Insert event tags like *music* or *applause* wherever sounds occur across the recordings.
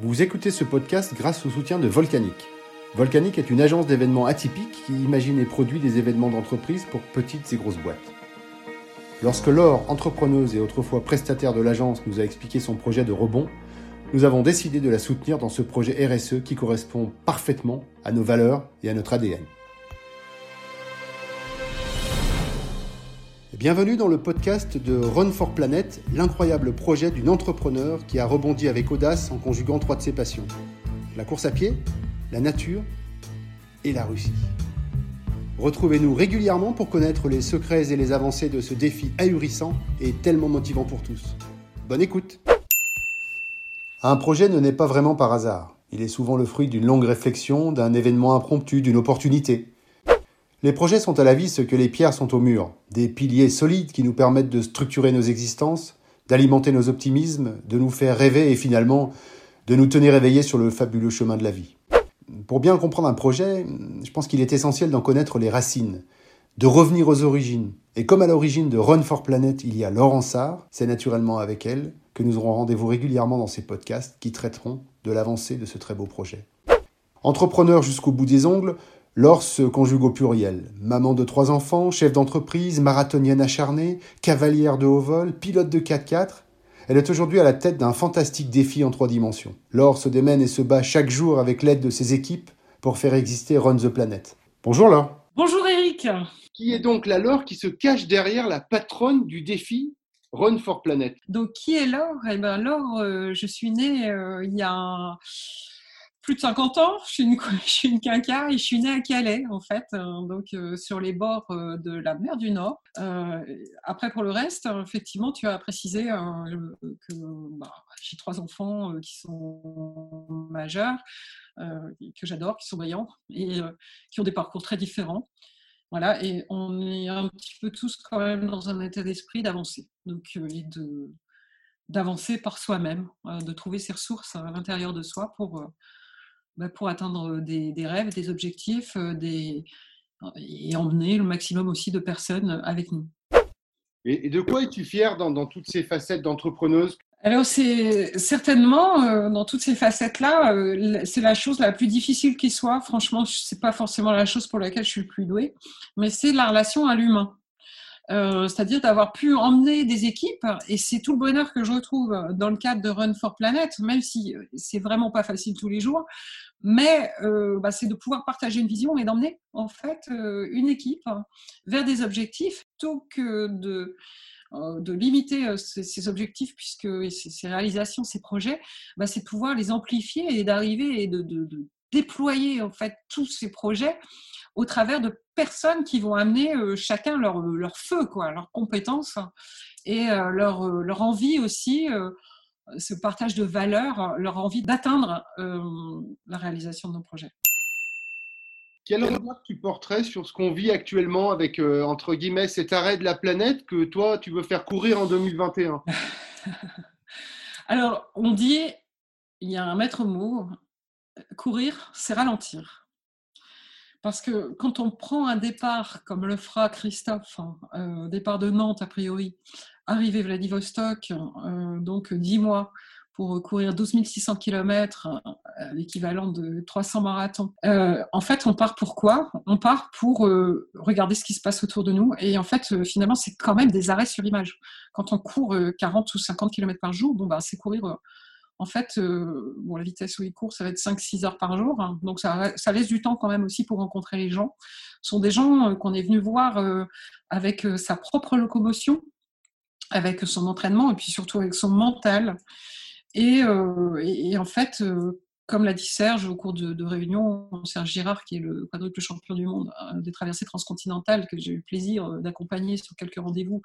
Vous écoutez ce podcast grâce au soutien de Volcanic. Volcanic est une agence d'événements atypiques qui imagine et produit des événements d'entreprise pour petites et grosses boîtes. Lorsque Laure, entrepreneuse et autrefois prestataire de l'agence, nous a expliqué son projet de rebond, nous avons décidé de la soutenir dans ce projet RSE qui correspond parfaitement à nos valeurs et à notre ADN. Bienvenue dans le podcast de Run for Planet, l'incroyable projet d'une entrepreneur qui a rebondi avec audace en conjuguant trois de ses passions. La course à pied, la nature et la Russie. Retrouvez-nous régulièrement pour connaître les secrets et les avancées de ce défi ahurissant et tellement motivant pour tous. Bonne écoute Un projet ne naît pas vraiment par hasard. Il est souvent le fruit d'une longue réflexion, d'un événement impromptu, d'une opportunité. Les projets sont à la vie ce que les pierres sont au mur, des piliers solides qui nous permettent de structurer nos existences, d'alimenter nos optimismes, de nous faire rêver et finalement de nous tenir éveillés sur le fabuleux chemin de la vie. Pour bien comprendre un projet, je pense qu'il est essentiel d'en connaître les racines, de revenir aux origines. Et comme à l'origine de Run for Planet, il y a Laurent Sarr, c'est naturellement avec elle que nous aurons rendez-vous régulièrement dans ces podcasts qui traiteront de l'avancée de ce très beau projet. Entrepreneur jusqu'au bout des ongles, Laure se conjugue au pluriel. Maman de trois enfants, chef d'entreprise, marathonienne acharnée, cavalière de haut vol, pilote de 4x4, elle est aujourd'hui à la tête d'un fantastique défi en trois dimensions. Laure se démène et se bat chaque jour avec l'aide de ses équipes pour faire exister Run the Planet. Bonjour Laure. Bonjour Eric. Qui est donc la Laure qui se cache derrière la patronne du défi Run for Planet? Donc qui est Laure? Eh bien Laure, euh, je suis née euh, il y a plus de 50 ans. *laughs* Je suis une, quinca et je suis née à Calais, en fait, euh, donc euh, sur les bords euh, de la mer du Nord. après, pour le reste, effectivement, tu as précisé que bah, j'ai trois enfants qui sont majeurs, que j'adore, qui sont brillants et qui ont des parcours très différents. Voilà, et on est un petit peu tous quand même dans un état d'esprit d'avancer. Donc, d'avancer par soi-même, de trouver ses ressources à l'intérieur de soi pour, pour atteindre des, rêves, des objectifs, des, et emmener le maximum aussi de personnes avec nous. Et, de quoi es-tu fière dans, toutes ces facettes d'entrepreneuse? Alors c'est certainement dans toutes ces facettes-là, c'est la chose la plus difficile qui soit. Franchement, c'est pas forcément la chose pour laquelle je suis le plus douée, mais c'est la relation à l'humain. Euh, c'est-à-dire d'avoir pu emmener des équipes, et c'est tout le bonheur que je retrouve dans le cadre de Run for Planet, même si euh, c'est vraiment pas facile tous les jours, mais euh, bah, c'est de pouvoir partager une vision et d'emmener en fait une équipe vers des objectifs plutôt que de de limiter ces, objectifs puisque ces, réalisations, ces projets, bah, c'est de pouvoir les amplifier et d'arriver et de, déployer en fait tous ces projets au travers de personnes qui vont amener euh, chacun leur, euh, leur, feu, quoi, leurs compétences et euh, leur, leur, envie aussi, ce partage de valeurs, leur envie d'atteindre la réalisation de nos projets. Quel regard tu porterais sur ce qu'on vit actuellement avec, entre guillemets, cet arrêt de la planète que toi, tu veux faire courir en 2021 *laughs* Alors, on dit, il y a un maître mot, courir, c'est ralentir. Parce que quand on prend un départ, comme le fera Christophe, hein, euh, départ de Nantes a priori, arrivé Vladivostok, euh, donc 10 mois pour courir 12 600 km, l'équivalent de 300 marathons. Euh, en fait, on part pour quoi? On part pour regarder ce qui se passe autour de nous. Et en fait, finalement, c'est quand même des arrêts sur image. Quand on court 40 ou 50 km par jour, bon, bah, c'est courir en fait, euh, la vitesse où il court, ça va être 5-6 heures par jour. Hein. donc, ça, laisse du temps quand même aussi pour rencontrer les gens. Ce sont des gens euh, qu'on est venu voir euh, avec sa propre locomotion, avec son entraînement et puis surtout avec son mental. Et, en fait, comme l'a dit Serge au cours de, de, réunion, Serge Girard, qui est le quadruple champion du monde des traversées transcontinentales, que j'ai eu le plaisir d'accompagner sur quelques rendez-vous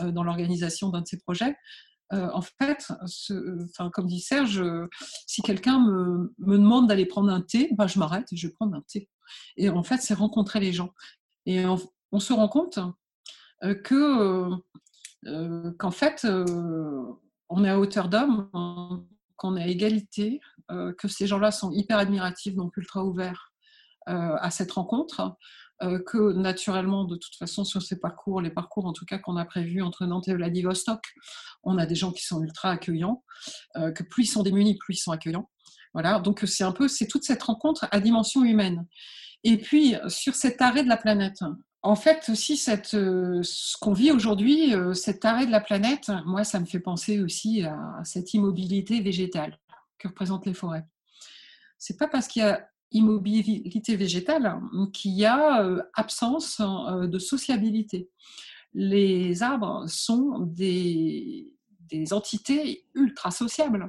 dans l'organisation d'un de ses projets, euh, en fait, comme dit Serge, si quelqu'un me, demande d'aller prendre un thé, bah, je m'arrête et je vais prendre un thé. Et en fait, c'est rencontrer les gens. Et on, se rend compte euh, que euh, qu'en fait, on est à hauteur d'homme, qu'on est à égalité, que ces gens-là sont hyper admiratifs, donc ultra ouverts à cette rencontre, euh, que naturellement, de toute façon, sur ces parcours, les parcours en tout cas qu'on a prévus entre Nantes et Vladivostok, on a des gens qui sont ultra accueillants, euh, que plus ils sont démunis, plus ils sont accueillants. Voilà, donc c'est un peu, c'est toute cette rencontre à dimension humaine. Et puis, sur cet arrêt de la planète, en fait, aussi, cette, ce qu'on vit aujourd'hui, cet arrêt de la planète, moi, ça me fait penser aussi à cette immobilité végétale que représentent les forêts. C'est pas parce qu'il y a immobilité végétale qu'il y a absence de sociabilité. Les arbres sont des, entités ultra sociables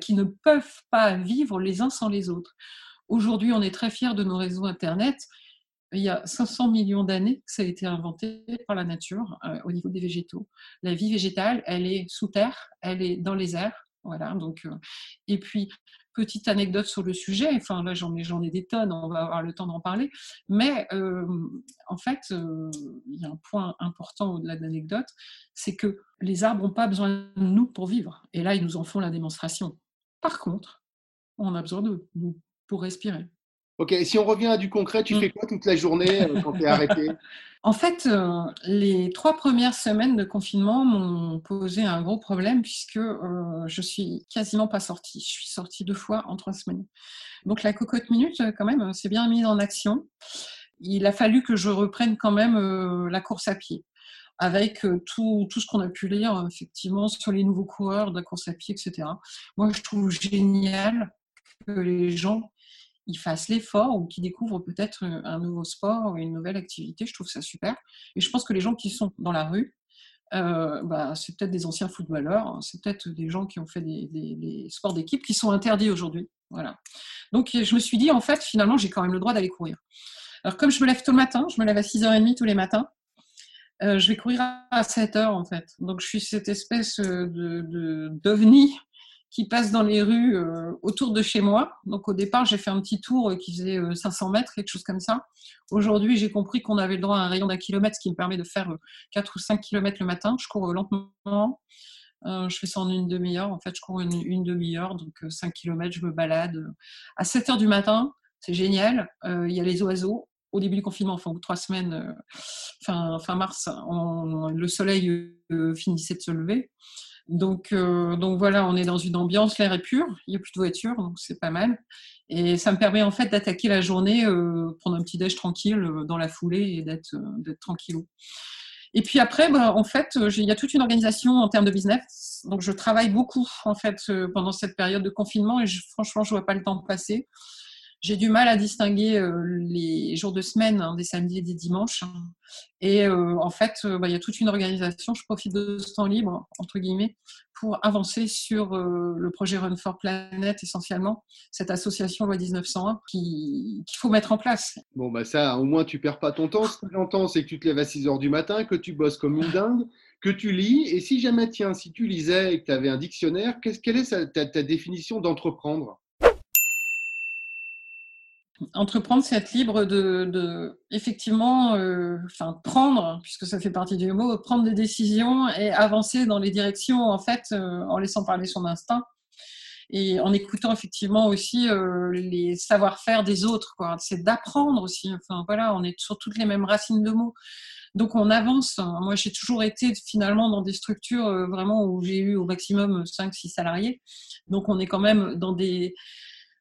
qui ne peuvent pas vivre les uns sans les autres. Aujourd'hui, on est très fiers de nos réseaux Internet. Il y a 500 millions d'années que ça a été inventé par la nature au niveau des végétaux. La vie végétale, elle est sous terre, elle est dans les airs. Voilà, donc, et puis, petite anecdote sur le sujet, enfin là j'en ai, des tonnes, on va avoir le temps d'en parler, mais en fait, il y a un point important au-delà de l'anecdote, c'est que les arbres n'ont pas besoin de nous pour vivre, et là ils nous en font la démonstration. Par contre, on a besoin de nous pour respirer. Ok, si on revient à du concret, tu mmh. fais quoi toute la journée euh, quand tu es arrêté? *laughs* En fait, euh, les trois premières semaines de confinement m'ont posé un gros problème puisque euh, je suis quasiment pas sortie. Je suis sortie deux fois en trois semaines. Donc la cocotte minute, quand même, c'est bien mise en action. Il a fallu que je reprenne quand même la course à pied avec tout, tout ce qu'on a pu lire effectivement sur les nouveaux coureurs de la course à pied, etc. Moi, je trouve génial que les gens ils fassent l'effort ou qu'ils découvrent peut-être euh, un nouveau sport ou une nouvelle activité. Je trouve ça super. Et je pense que les gens qui sont dans la rue, euh, bah, c'est peut-être des anciens footballeurs, hein. c'est peut-être des gens qui ont fait des, sports d'équipe qui sont interdits aujourd'hui. Voilà. Donc je me suis dit, en fait, finalement, j'ai quand même le droit d'aller courir. Alors comme je me lève tout le matin, je me lève à 6h30 tous les matins, euh, je vais courir à 7h en fait. Donc je suis cette espèce de d'ovni qui passe dans les rues euh, autour de chez moi. Donc au départ, j'ai fait un petit tour euh, qui faisait 500 euh, mètres, quelque chose comme ça. Aujourd'hui, j'ai compris qu'on avait le droit à un rayon d'un kilomètre, ce qui me permet de faire 4 ou 5 kilomètres le matin. Je cours lentement. je fais ça en une demi-heure. En fait, je cours une, demi-heure, donc 5 kilomètres, je me balade. À 7 heures du matin, c'est génial. Il y a les oiseaux. Au début du confinement, enfin, trois semaines, fin mars, le soleil finissait de se lever. Donc, euh, donc voilà, on est dans une ambiance, l'air est pur, il n'y a plus de voiture, donc c'est pas mal. Et ça me permet en fait d'attaquer la journée, euh, prendre un petit déj tranquille euh, dans la foulée et d'être d'être tranquillou. Et puis après, bah, en fait, il y a toute une organisation en termes de business. Donc je travaille beaucoup en fait pendant cette période de confinement et franchement, je vois pas le temps passer. J'ai du mal à distinguer euh, les jours de semaine hein, des samedis et des dimanches. Et euh, en fait, euh, bah, il y a toute une organisation. Je profite de ce temps libre, entre guillemets, pour avancer sur le projet Run for Planet essentiellement, cette association loi 1901 qu'il faut mettre en place. Bon, bah ça, au moins, tu perds pas ton temps. Ce que j'entends, c'est que tu te lèves à 6 heures du matin, que tu bosses comme une dingue, que tu lis. Et si jamais, tiens, si tu lisais et que tu avais un dictionnaire, quelle est ta définition d'entreprendre? Entreprendre, c'est être libre de, effectivement, euh, prendre, puisque ça fait partie du mot, prendre des décisions et avancer dans les directions en fait, euh, en laissant parler son instinct et en écoutant effectivement aussi euh, les savoir-faire des autres. C'est d'apprendre aussi. Enfin voilà, on est sur toutes les mêmes racines de mots. Donc on avance. Moi, j'ai toujours été finalement dans des structures vraiment où j'ai eu au maximum 5-6 salariés. Donc on est quand même dans des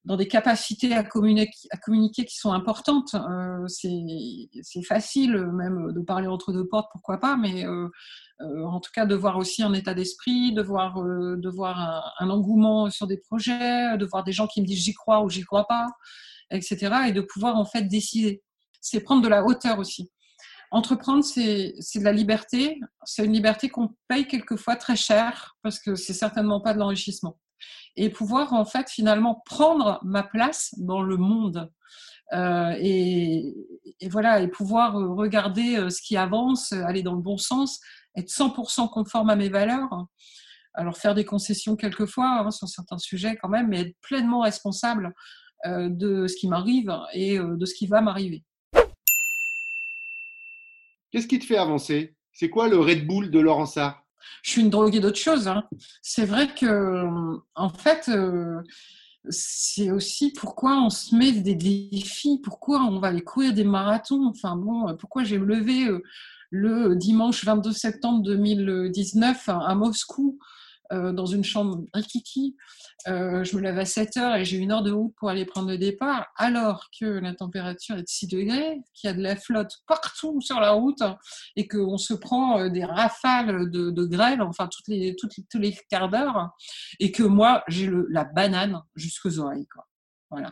dans des capacités à communiquer, à communiquer qui sont importantes. Euh, c'est facile même de parler entre deux portes, pourquoi pas, mais euh, euh, en tout cas de voir aussi un état d'esprit, de voir, de voir un, engouement sur des projets, de voir des gens qui me disent j'y crois ou j'y crois pas, etc. Et de pouvoir en fait décider. C'est prendre de la hauteur aussi. Entreprendre, c'est de la liberté. C'est une liberté qu'on paye quelquefois très cher parce que c'est certainement pas de l'enrichissement et pouvoir en fait finalement prendre ma place dans le monde. Euh, et, voilà, et pouvoir euh, regarder euh, ce qui avance, aller dans le bon sens, être 100% conforme à mes valeurs. Alors faire des concessions quelquefois hein, sur certains sujets quand même, mais être pleinement responsable de ce qui m'arrive et de ce qui va m'arriver. Qu'est-ce qui te fait avancer? C'est quoi le Red Bull de Laurent Sarr? Je suis une droguée d'autre chose. Hein. C'est vrai que, en fait, euh, c'est aussi pourquoi on se met des défis, pourquoi on va aller courir des marathons. Enfin bon, pourquoi j'ai levé euh, le dimanche 22 septembre 2019 à Moscou? Euh, dans une chambre rikiki. Euh, je me lève à 7 heures et j'ai une heure de route pour aller prendre le départ, alors que la température est de 6 degrés, qu'il y a de la flotte partout sur la route et qu'on se prend euh, des rafales de, grêle, enfin toutes les, toutes, tous les quarts d'heure, et que moi, j'ai la banane jusqu'aux oreilles. Quoi. Voilà.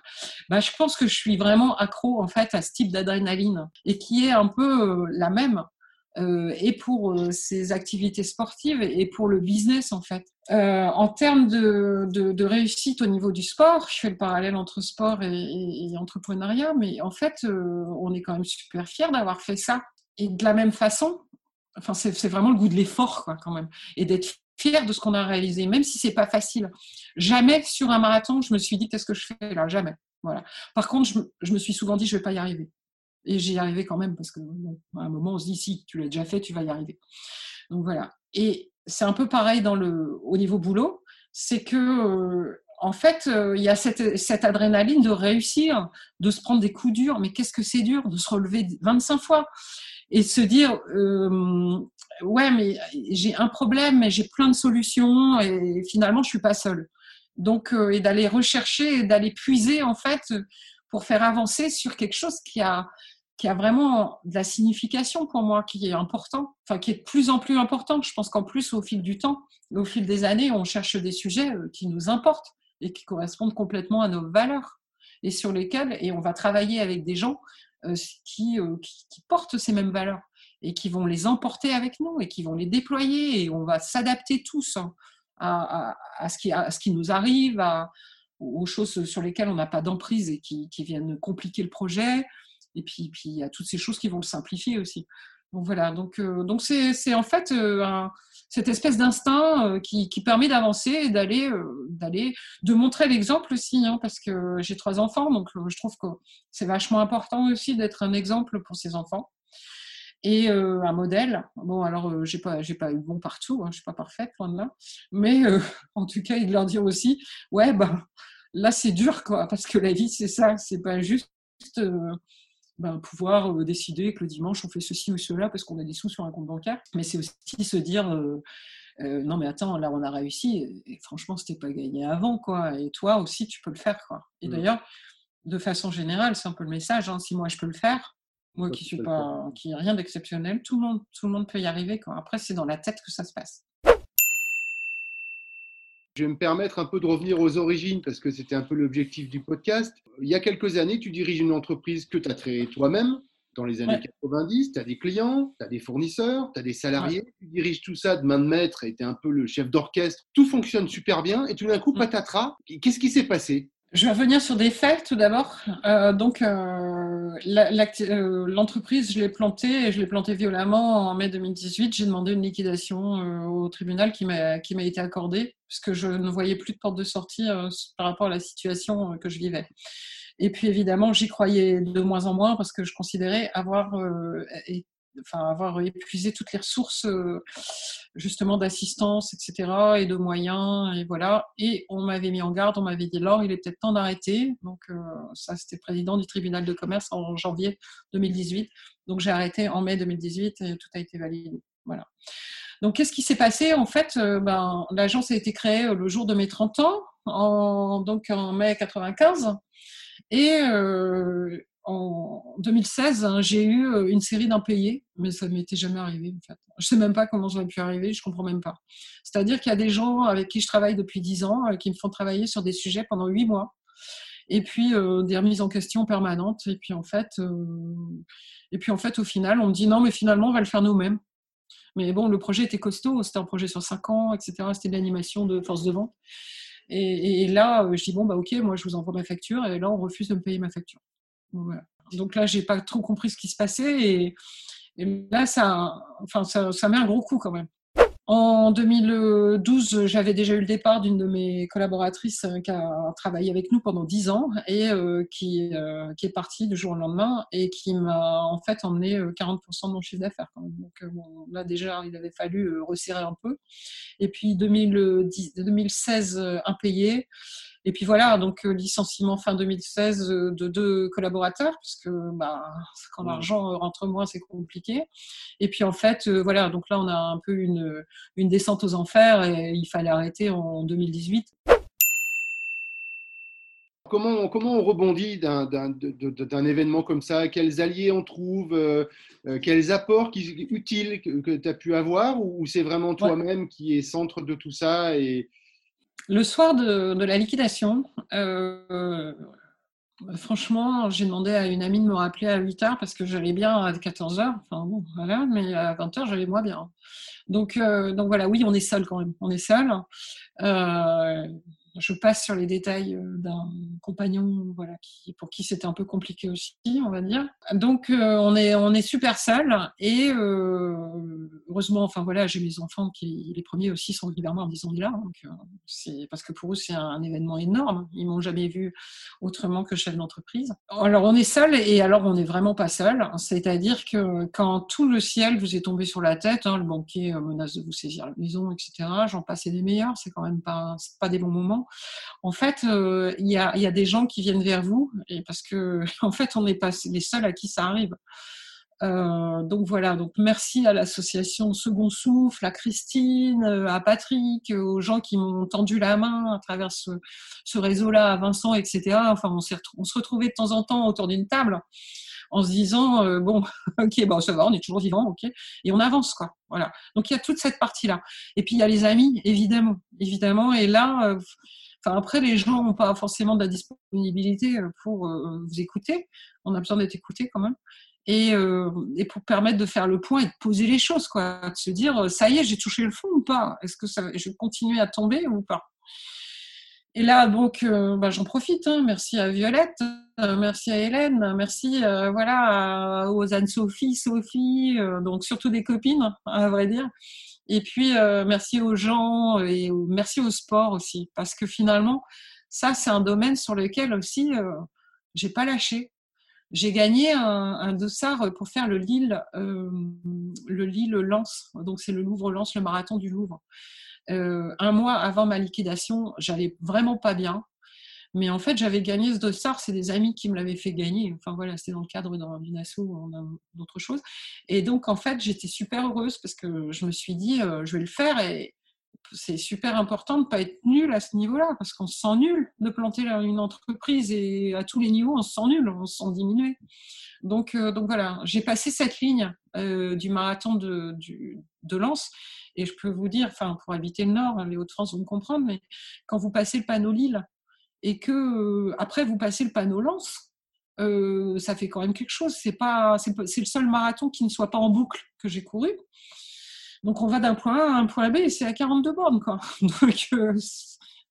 Bah, je pense que je suis vraiment accro en fait à ce type d'adrénaline et qui est un peu la même euh, et pour euh, ses activités sportives et pour le business en fait. Euh, en termes de, réussite au niveau du sport, je fais le parallèle entre sport et, entrepreneuriat, mais en fait, on est quand même super fiers d'avoir fait ça. Et de la même façon, enfin, c'est vraiment le goût de l'effort quand même, et d'être fier de ce qu'on a réalisé, même si c'est pas facile. Jamais sur un marathon, je me suis dit qu'est-ce que je fais là, jamais. Voilà. Par contre, je, je me suis souvent dit je vais pas y arriver. Et j'y arrivais quand même parce que à un moment, on se dit si tu l'as déjà fait, tu vas y arriver. Donc voilà. Et c'est un peu pareil dans le, au niveau boulot, c'est que euh, en fait, euh, il y a cette, cette, adrénaline de réussir, de se prendre des coups durs. Mais qu'est-ce que c'est dur de se relever 25 fois et de se dire euh, ouais, mais j'ai un problème, mais j'ai plein de solutions et finalement, je suis pas seule. Donc, et d'aller rechercher, d'aller puiser en fait pour faire avancer sur quelque chose qui a qui a vraiment de la signification pour moi, qui est important, enfin qui est de plus en plus important. Je pense qu'en plus, au fil du temps, au fil des années, on cherche des sujets euh, qui nous importent et qui correspondent complètement à nos valeurs et sur lesquels, et on va travailler avec des gens euh, qui, euh, qui, portent ces mêmes valeurs et qui vont les emporter avec nous et qui vont les déployer et on va s'adapter tous hein, à, ce qui, nous arrive, aux choses sur lesquelles on n'a pas d'emprise et qui, viennent compliquer le projet, et puis, puis il y a toutes ces choses qui vont le simplifier aussi. Donc voilà, donc euh, donc c'est en fait euh, cette espèce d'instinct euh, qui, qui, permet d'avancer et d'aller d'aller de montrer l'exemple aussi, hein, parce que j'ai trois enfants, donc je trouve que c'est vachement important aussi d'être un exemple pour ses enfants et un modèle. Bon, alors j'ai pas j'ai pas eu bon partout, hein, je suis pas parfaite loin de là, mais *laughs* en tout cas, il leur dire aussi, ouais, bah là c'est dur quoi, parce que la vie c'est ça, c'est pas juste ben, pouvoir euh, décider que le dimanche on fait ceci ou cela parce qu'on a des sous sur un compte bancaire. Mais c'est aussi se dire euh, euh, non mais attends là on a réussi et, franchement c'était pas gagné avant quoi. Et toi aussi tu peux le faire quoi. Et mmh. d'ailleurs de façon générale c'est un peu le message. Hein, si moi je peux le faire, moi qui suis pas qui rien d'exceptionnel, tout le monde tout le monde peut y arriver quoi. Après c'est dans la tête que ça se passe. Je vais me permettre un peu de revenir aux origines parce que c'était un peu l'objectif du podcast. Il y a quelques années, tu diriges une entreprise que tu as créée toi-même dans les années 90. Tu as des clients, tu as des fournisseurs, tu as des salariés. Tu diriges tout ça de main de maître et tu es un peu le chef d'orchestre. Tout fonctionne super bien et tout d'un coup, mm. patatras. Qu'est-ce qui s'est passé? Je vais revenir sur des faits tout d'abord. Euh, donc, euh, euh, l'entreprise, je l'ai plantée et je l'ai plantée violemment en mai 2018. J'ai demandé une liquidation au tribunal qui m'a été accordée puisque je ne voyais plus de porte de sortie par rapport à la situation que je vivais. Et puis évidemment, j'y croyais de moins en moins parce que je considérais avoir enfin, avoir épuisé toutes les ressources euh, justement d'assistance, etc. et de moyens, et voilà. Et on m'avait mis en garde, on m'avait dit, Laure, il est peut-être temps d'arrêter. Donc euh, ça, c'était président du tribunal de commerce en janvier 2018. Donc j'ai arrêté en mai 2018 et tout a été validé. Voilà. Donc qu'est-ce qui s'est passé? En fait, euh, ben, l'agence a été créée le jour de mes 30 ans, donc en mai 95. Et en 2016, hein, j'ai eu euh, une série d'impayés, mais ça ne m'était jamais arrivé en fait. Je sais même pas comment j'aurais pu arriver, je comprends même pas. C'est-à-dire qu'il y a des gens avec qui je travaille depuis 10 ans euh, qui me font travailler sur des sujets pendant 8 mois. Et puis euh, des remises en question permanentes. Et puis en fait, et puis en fait, au final, on me dit non, mais finalement, on va le faire nous-mêmes. Mais bon, le projet était costaud, c'était un projet sur 5 ans, etc. C'était de l'animation de force de vente. Et, et, là, je dis bon, bah ok, moi je vous envoie ma facture. Et là, on refuse de me payer ma facture. Donc là, j'ai pas trop compris ce qui se passait et, là, ça, enfin, ça, met un gros coup quand même. En 2012, j'avais déjà eu le départ d'une de mes collaboratrices euh, qui a travaillé avec nous pendant 10 ans et euh, qui, euh, qui, est partie du jour au lendemain et qui m'a en fait emmené 40% de mon chiffre d'affaires. Donc là déjà, il avait fallu resserrer un peu. Et puis 2010, 2016, impayé. Et puis voilà, donc licenciement fin 2016 de deux collaborateurs, parce que bah, quand l'argent rentre moins, c'est compliqué. Et puis en fait, voilà, donc là, on a un peu une, une descente aux enfers et il fallait arrêter en 2018 comment, comment on rebondit d'un événement comme ça? Quels alliés on trouve euh, euh, Quels apports qui, utiles que, tu as pu avoir? Ou, c'est vraiment toi-même qui est centre de tout ça et... Le soir de, la liquidation, euh, franchement, j'ai demandé à une amie de me rappeler à 8h parce que j'allais bien à 14h. Enfin bon, voilà, mais à 20h, j'allais moins bien. Donc, donc voilà, oui, on est seul quand même. On est seul je passe sur les détails euh, d'un compagnon voilà, qui, pour qui c'était un peu compliqué aussi, on va dire. Donc euh, on, est, on est super seul et euh, heureusement, enfin voilà, j'ai mes enfants qui, les premiers aussi sont régulièrement en disant là. Donc, c'est, parce que pour eux, c'est un, événement énorme. Ils m'ont jamais vu autrement que chef d'entreprise. Alors on est seul et alors on n'est vraiment pas seul. C'est-à-dire que quand tout le ciel vous est tombé sur la tête, hein, le banquier menace de vous saisir la maison, etc., j'en passais des meilleurs, c'est quand même pas, pas des bons moments en fait, euh, il y, a, des gens qui viennent vers vous, parce que *laughs* en fait, on n'est pas les seuls à qui ça arrive. Euh, donc voilà, donc merci à l'association Second Souffle, à Christine, euh, à Patrick, aux gens qui m'ont tendu la main à travers ce, réseau-là, à Vincent, etc. Enfin, on, on se retrouvait de temps en temps autour d'une table en se disant bon *laughs* ok bon ça va on est toujours vivant ok et on avance quoi voilà donc il y a toute cette partie là et puis il y a les amis évidemment évidemment et là après, les gens n'ont pas forcément de la disponibilité euh, pour euh, vous écouter. On a besoin d'être écouté quand même. Et, euh, et, pour permettre de faire le point et de poser les choses, quoi. De se dire, ça y est, j'ai touché le fond ou pas? Est-ce que ça, je vais continuer à tomber ou pas? Et là, donc, bah, j'en profite. Hein. Merci à Violette, merci à Hélène, merci voilà, aux Anne-Sophie, Sophie, donc surtout des copines, à vrai dire, et puis, euh, merci aux gens et merci au sport aussi, parce que finalement, ça, c'est un domaine sur lequel aussi, euh, j'ai pas lâché. J'ai gagné un, un, dossard pour faire le Lille, euh, le Lille Lance. Donc, c'est le Louvre Lance, le marathon du Louvre. Euh, un mois avant ma liquidation, j'allais vraiment pas bien. Mais en fait, j'avais gagné ce dossard, c'est des amis qui me l'avaient fait gagner. Enfin voilà, c'était dans le cadre d'une asso ou d'autre chose. Et donc, en fait, j'étais super heureuse parce que je me suis dit, euh, je vais le faire et c'est super important de ne pas être nul à ce niveau-là parce qu'on se sent nul de planter une entreprise et à tous les niveaux, on se sent nul, on se sent diminué. Donc, euh, donc voilà, j'ai passé cette ligne euh, du marathon de, Lens et je peux vous dire, enfin, pour habiter le Nord, les Hauts-de-France vont me comprendre, mais quand vous passez le panneau Lille, et que euh, après vous passez le panneau euh, ça fait quand même quelque chose. C'est pas, c'est le seul marathon qui ne soit pas en boucle que j'ai couru. Donc on va d'un point A à un point B et c'est à 42 bornes quoi. *laughs* Donc euh,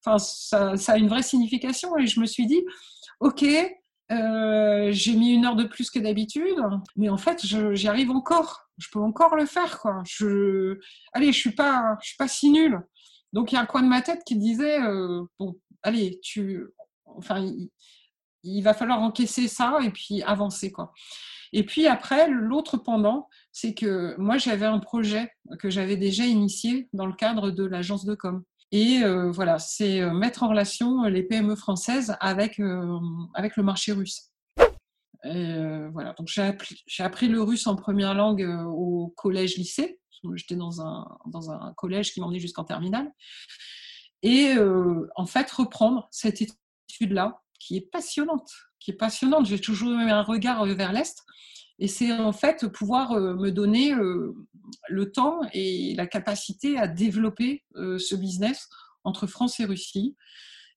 enfin, ça, a une vraie signification et je me suis dit, ok, j'ai mis une heure de plus que d'habitude, mais en fait j'y arrive encore. Je peux encore le faire quoi. Allez, je suis pas, je suis pas si nulle. Donc il y a un coin de ma tête qui disait, bon, allez, tu, enfin, il, va falloir encaisser ça et puis avancer, quoi. Et puis après, l'autre pendant, c'est que moi, j'avais un projet que j'avais déjà initié dans le cadre de l'agence de com. Et euh, voilà, c'est euh, mettre en relation les PME françaises avec, euh, avec le marché russe. voilà, donc j'ai appris, le russe en première langue au collège-lycée. J'étais dans un, dans un collège qui m'emmenait jusqu'en terminale et euh, en fait reprendre cette étude-là qui est passionnante, qui est passionnante. J'ai toujours un regard euh, vers l'Est et c'est en fait pouvoir euh, me donner le temps et la capacité à développer ce business entre France et Russie.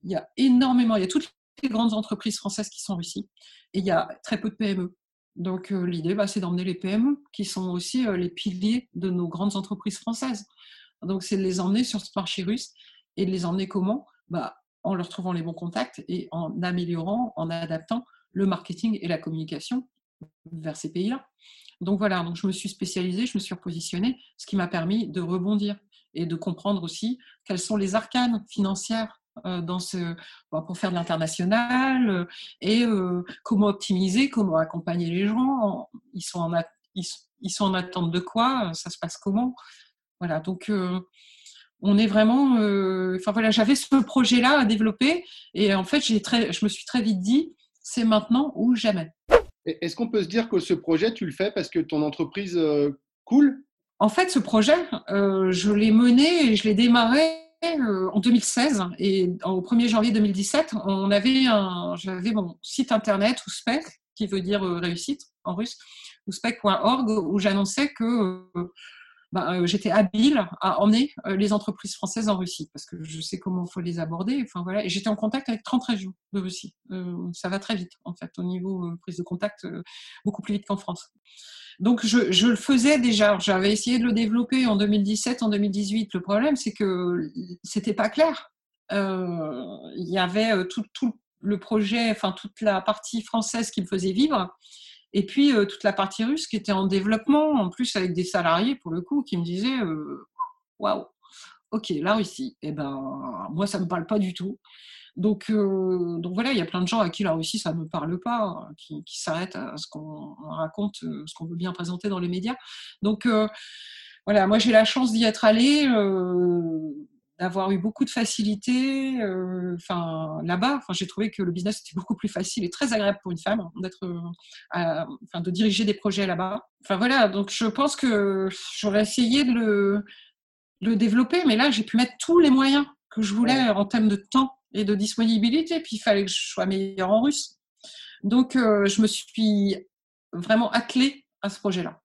Il y a énormément, il y a toutes les grandes entreprises françaises qui sont en Russie et il y a très peu de PME. Donc l'idée, bah, c'est d'emmener les PME qui sont aussi les piliers de nos grandes entreprises françaises. Donc c'est de les emmener sur ce marché russe et de les emmener comment? Bah, En leur trouvant les bons contacts et en améliorant, en adaptant le marketing et la communication vers ces pays-là. Donc voilà, donc je me suis spécialisée, je me suis repositionnée, ce qui m'a permis de rebondir et de comprendre aussi quelles sont les arcanes financières euh, dans ce, pour faire de l'international euh, et euh, comment optimiser, comment accompagner les gens. Ils sont en, ils, sont en attente de quoi Ça se passe comment? Voilà, donc On est vraiment. euh, Enfin voilà, j'avais ce projet-là à développer et en fait, j'ai très, je me suis très vite dit, c'est maintenant ou jamais. Est-ce qu'on peut se dire que ce projet, tu le fais parce que ton entreprise euh, coule? En fait, ce projet, euh, je l'ai mené et je l'ai démarré euh, en 2016 et au 1er janvier 2017, on avait un, j'avais mon site internet Ouspec, qui veut dire réussite en russe, ouspec.org, où j'annonçais que bah, euh, j'étais habile à emmener euh, les entreprises françaises en Russie parce que je sais comment il faut les aborder. Enfin voilà, et j'étais en contact avec 30 régions de Russie. Euh, ça va très vite en fait au niveau prise de contact, beaucoup plus vite qu'en France. Donc je, le faisais déjà. J'avais essayé de le développer en 2017, en 2018. Le problème, c'est que c'était pas clair. Il y avait tout, tout le projet, enfin toute la partie française qui me faisait vivre, et puis euh, toute la partie russe qui était en développement, en plus avec des salariés pour le coup, qui me disaient euh, waouh, ok, la Russie, eh ben moi ça me parle pas du tout. Donc, euh, donc voilà, il y a plein de gens à qui la Russie, ça ne me parle pas, qui, s'arrêtent à ce qu'on raconte, ce qu'on veut bien présenter dans les médias. Donc voilà, moi j'ai la chance d'y être allée, d'avoir eu beaucoup de facilité. euh, là-bas, enfin j'ai trouvé que le business était beaucoup plus facile et très agréable pour une femme hein, d'être, euh, de diriger des projets là-bas. Enfin voilà, donc je pense que j'aurais essayé de le, de le développer, mais là j'ai pu mettre tous les moyens que je voulais en termes de temps et de disponibilité. Puis il fallait que je sois meilleure en russe. Donc euh, je me suis vraiment attelée à ce projet-là.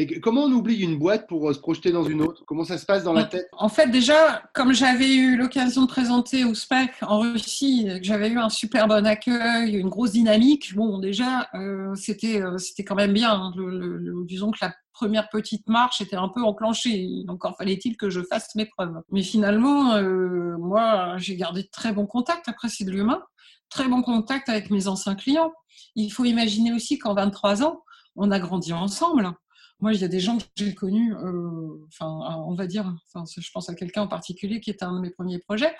Et comment on oublie une boîte pour euh, se projeter dans une autre? Comment ça se passe dans la tête? En fait, déjà, comme j'avais eu l'occasion de présenter Ouzbek en Russie, que j'avais eu un super bon accueil, une grosse dynamique, bon, déjà, euh, c'était euh, c'était quand même bien. hein. Le- le- le- disons que la première petite marche était un peu enclenchée. Encore fallait-il que je fasse mes preuves. Mais finalement, euh, moi, j'ai gardé de très bons contacts. Après, c'est de l'humain. Très bons contacts avec mes anciens clients. Il faut imaginer aussi qu'en 23 ans, on a grandi ensemble. Moi, il y a des gens que j'ai connus, euh, on va dire, je pense à quelqu'un en particulier qui était un de mes premiers projets,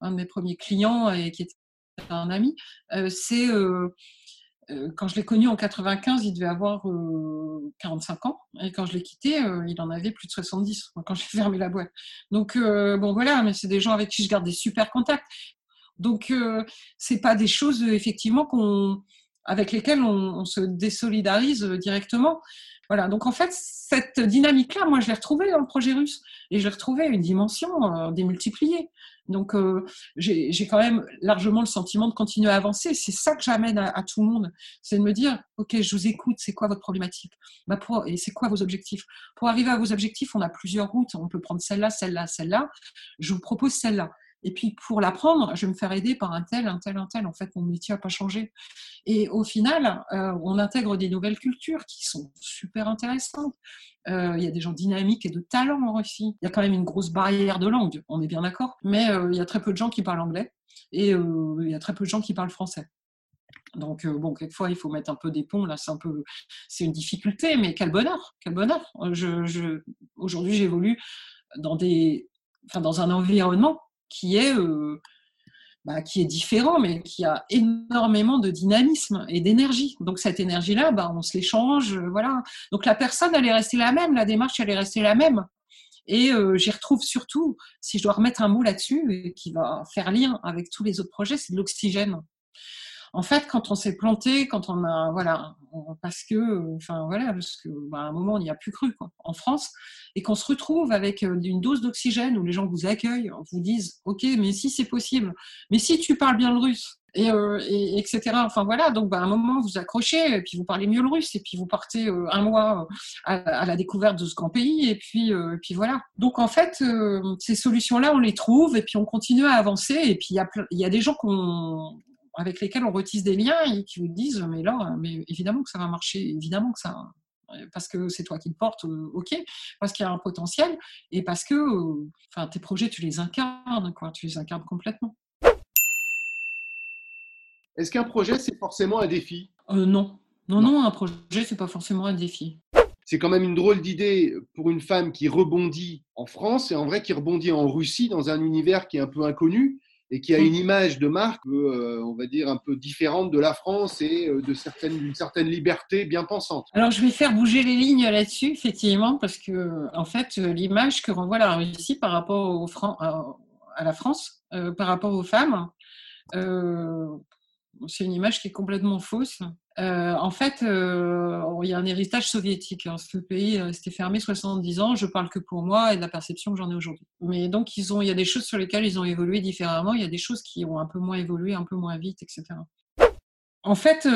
un de mes premiers clients et qui était un ami. Euh, c'est euh, quand je l'ai connu en 95, il devait avoir euh, 45 ans, et quand je l'ai quitté, il en avait plus de 70 *laughs* quand j'ai fermé la boîte. Donc bon voilà, mais c'est des gens avec qui je garde des super contacts. Donc c'est pas des choses effectivement qu'on avec lesquelles on, on se désolidarise directement. Voilà, donc en fait, cette dynamique-là, moi, je l'ai retrouvée dans le projet russe et je l'ai retrouvée une dimension euh, démultipliée. Donc, euh, j'ai quand même largement le sentiment de continuer à avancer. C'est ça que j'amène à, tout le monde. C'est de me dire, OK, je vous écoute, c'est quoi votre problématique? Bah Et c'est quoi vos objectifs? Pour arriver à vos objectifs, on a plusieurs routes. On peut prendre celle-là, celle-là, celle-là. Je vous propose celle-là. Et puis, pour l'apprendre, je vais me faire aider par un tel, un tel, un tel. En fait, mon métier n'a pas changé. Et au final, euh, on intègre des nouvelles cultures qui sont super intéressantes. Euh, Il y a des gens dynamiques et de talent en Russie. Il y a quand même une grosse barrière de langue, on est bien d'accord. Mais euh, il y a très peu de gens qui parlent anglais et il y a très peu de gens qui parlent français. Donc bon, quelquefois il faut mettre un peu des ponts. Là, c'est un peu, c'est une difficulté, mais quel bonheur, quel bonheur. Aujourd'hui, j'évolue dans des, enfin, dans un environnement qui est euh, bah, qui est différent, mais qui a énormément de dynamisme et d'énergie. Donc cette énergie-là, bah, on se l'échange, euh, voilà. Donc la personne, elle est restée la même, la démarche, elle est restée la même. Et euh, j'y retrouve surtout, si je dois remettre un mot là-dessus, qui va faire lien avec tous les autres projets, c'est de l'oxygène. En fait, quand on s'est planté, quand on a, voilà, parce que, enfin voilà, parce que, bah, à un moment, on n'y a plus cru quoi, en France, et qu'on se retrouve avec euh, une dose d'oxygène où les gens vous accueillent, vous disent, ok, mais si c'est possible, mais si tu parles bien le russe, et, euh, et- etc. Enfin voilà, donc bah, à un moment vous accrochez, et puis vous parlez mieux le russe, et puis vous partez euh, un mois euh, à, à la découverte de ce grand pays, et puis, euh, et puis voilà. Donc en fait, euh, ces solutions-là, on les trouve, et puis on continue à avancer, et puis il y a, y a des gens qu'on avec lesquels on retisse des liens et qui vous disent mais là mais évidemment que ça va marcher évidemment que ça parce que c'est toi qui le portes euh, ok parce qu'il y a un potentiel et parce que euh, enfin tes projets tu les incarnes quoi tu les incarnes complètement. Est-ce qu'un projet, c'est forcément un défi? Euh, non non. non un projet c'est pas forcément un défi. C'est quand même une drôle d'idée pour une femme qui rebondit en France et en vrai qui rebondit en Russie dans un univers qui est un peu inconnu et qui a une image de marque, euh, on va dire, un peu différente de la France et euh, de certaines, d'une certaine liberté bien pensante. Alors, je vais faire bouger les lignes là-dessus, effectivement, parce que, en fait, l'image que renvoie la Russie par rapport au à la France, par rapport aux femmes, c'est une image qui est complètement fausse. Euh, en fait, euh, il y a un héritage soviétique. Hein. Ce pays euh, s'était fermé 70 ans. Je parle que pour moi et de la perception que j'en ai aujourd'hui. Mais donc, il y a des choses sur lesquelles ils ont évolué différemment. Il y a des choses qui ont un peu moins évolué, un peu moins vite, etc. En fait,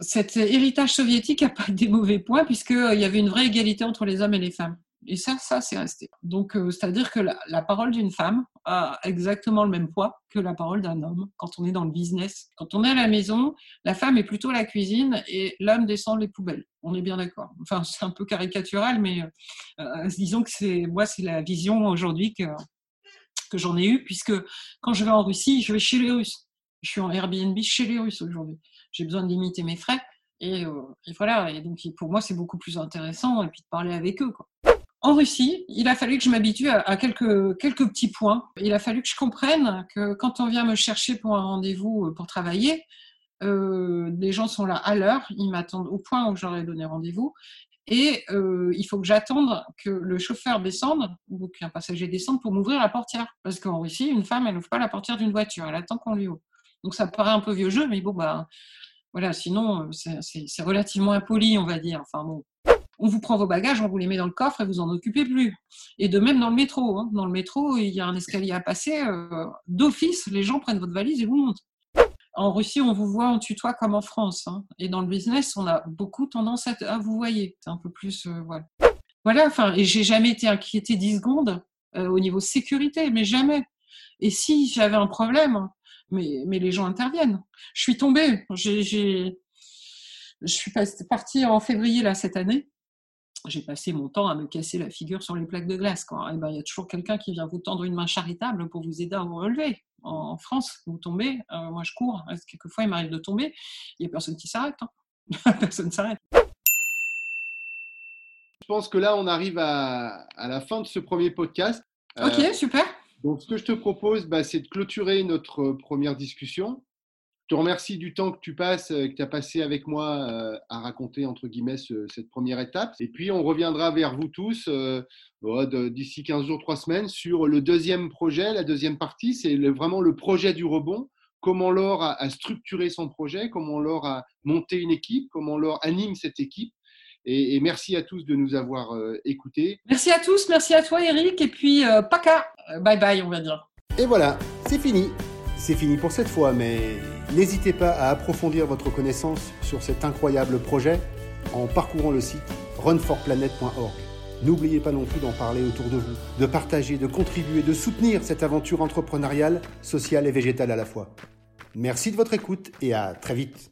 cet héritage soviétique n'a pas des mauvais points puisqu'il y avait une vraie égalité entre les hommes et les femmes. Et ça, ça, c'est resté. Donc, euh, c'est-à-dire que la, parole d'une femme a exactement le même poids que la parole d'un homme quand on est dans le business. Quand on est à la maison, la femme est plutôt la cuisine et l'homme descend les poubelles. On est bien d'accord. Enfin, *laughs* c'est un peu caricatural, mais euh, euh, disons que c'est moi, c'est la vision aujourd'hui que, que j'en ai eue, puisque quand je vais en Russie, je vais chez les Russes. Je suis en Airbnb chez les Russes aujourd'hui. J'ai besoin de limiter mes frais. Et, et, voilà, et donc pour moi c'est beaucoup plus intéressant et puis de parler avec eux. Quoi. En Russie, il a fallu que je m'habitue à, quelques, quelques petits points. Il a fallu que je comprenne que quand on vient me chercher pour un rendez-vous euh, pour travailler, euh, les gens sont là à l'heure, ils m'attendent au point où j'aurais donné rendez-vous. Et euh, il faut que j'attende que le chauffeur descende, ou qu'un passager descende pour m'ouvrir la portière. Parce qu'en Russie, une femme, elle n'ouvre pas la portière d'une voiture, elle attend qu'on lui ouvre. Donc ça paraît un peu vieux jeu, mais bon, bah, voilà, sinon, c'est relativement impoli, on va dire. Enfin bon, on vous prend vos bagages, on vous les met dans le coffre et vous en occupez plus. Et de même dans le métro. Hein. Dans le métro, il y a un escalier à passer. Euh, d'office, les gens prennent votre valise et vous montent. En Russie, on vous voit en tutoie comme en France. Hein. Et dans le business, on a beaucoup tendance à, vous voyer. C'est un peu plus. Euh, voilà. Voilà, enfin, et j'ai jamais été inquiétée 10 secondes euh, au niveau sécurité, mais jamais. Et si j'avais un problème, mais, mais les gens interviennent. Je suis tombée. Je suis partie en février là cette année j'ai passé mon temps à me casser la figure sur les plaques de glace. Et ben, il y a toujours quelqu'un qui vient vous tendre une main charitable pour vous aider à vous relever. En, France, vous tombez, euh, moi je cours, quelquefois il m'arrive de tomber, il n'y a personne qui s'arrête. Hein. *laughs* personne ne s'arrête. Je pense que là, on arrive à, la fin de ce premier podcast. Ok, euh, super. Donc, ce que je te propose, bah, c'est de clôturer notre première discussion te remercie du temps que tu passes, euh, que tu as passé avec moi euh, à raconter, entre guillemets, cette première étape. Et puis, on reviendra vers vous tous euh, d'ici 15 jours, 3 semaines sur le deuxième projet, la deuxième partie. C'est vraiment le projet du rebond. Comment Laure a, structuré son projet, comment Laure a monté une équipe, comment Laure anime cette équipe. Et, merci à tous de nous avoir écoutés. Merci à tous, merci à toi Eric. Et puis, paka, bye bye, on va dire. Et voilà, c'est fini. C'est fini pour cette fois, mais n'hésitez pas à approfondir votre connaissance sur cet incroyable projet en parcourant le site runforplanet.org. N'oubliez pas non plus d'en parler autour de vous, de partager, de contribuer, de soutenir cette aventure entrepreneuriale, sociale et végétale à la fois. Merci de votre écoute et à très vite.